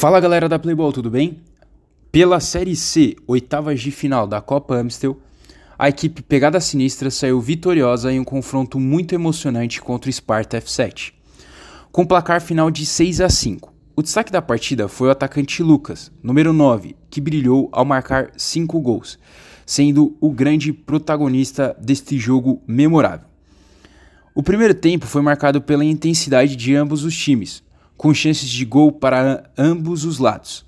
Fala galera da Playball, tudo bem? Pela Série C, oitavas de final da Copa Amstel, a equipe Pegada Sinistra saiu vitoriosa em um confronto muito emocionante contra o Sparta F7, com placar final de 6 a 5. O destaque da partida foi o atacante Lucas, número 9, que brilhou ao marcar 5 gols, sendo o grande protagonista deste jogo memorável. O primeiro tempo foi marcado pela intensidade de ambos os times, com chances de gol para ambos os lados.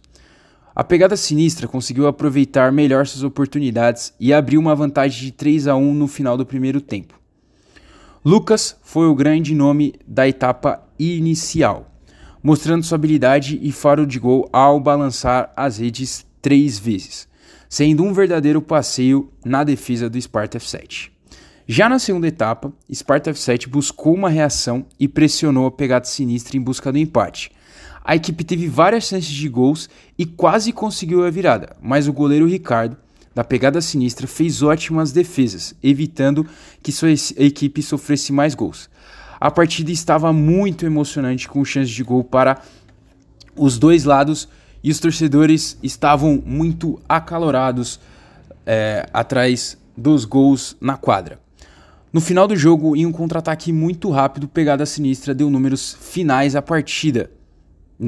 A pegada sinistra conseguiu aproveitar melhor suas oportunidades e abriu uma vantagem de 3 a 1 no final do primeiro tempo. Lucas foi o grande nome da etapa inicial, mostrando sua habilidade e faro de gol ao balançar as redes três vezes, sendo um verdadeiro passeio na defesa do Sparta F7. Já na segunda etapa, Sparta F7 buscou uma reação e pressionou a pegada sinistra em busca do empate. A equipe teve várias chances de gols e quase conseguiu a virada, mas o goleiro Ricardo, da pegada sinistra, fez ótimas defesas, evitando que sua equipe sofresse mais gols. A partida estava muito emocionante, com chances de gol para os dois lados e os torcedores estavam muito acalorados é, atrás dos gols na quadra. No final do jogo, em um contra-ataque muito rápido, Pegada Sinistra deu números finais à partida,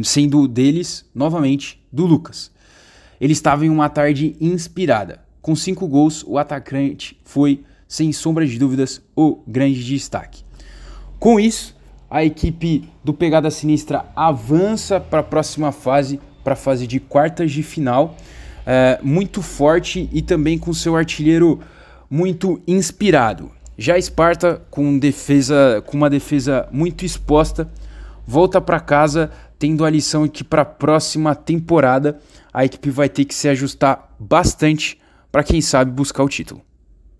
sendo deles, novamente, do Lucas. Ele estava em uma tarde inspirada. Com cinco gols, o atacante foi, sem sombra de dúvidas, o grande destaque. Com isso, a equipe do Pegada Sinistra avança para a próxima fase, para a fase de quartas de final, é, muito forte e também com seu artilheiro muito inspirado. Já Esparta, com, defesa, com uma defesa muito exposta, volta para casa tendo a lição que para a próxima temporada a equipe vai ter que se ajustar bastante para quem sabe buscar o título.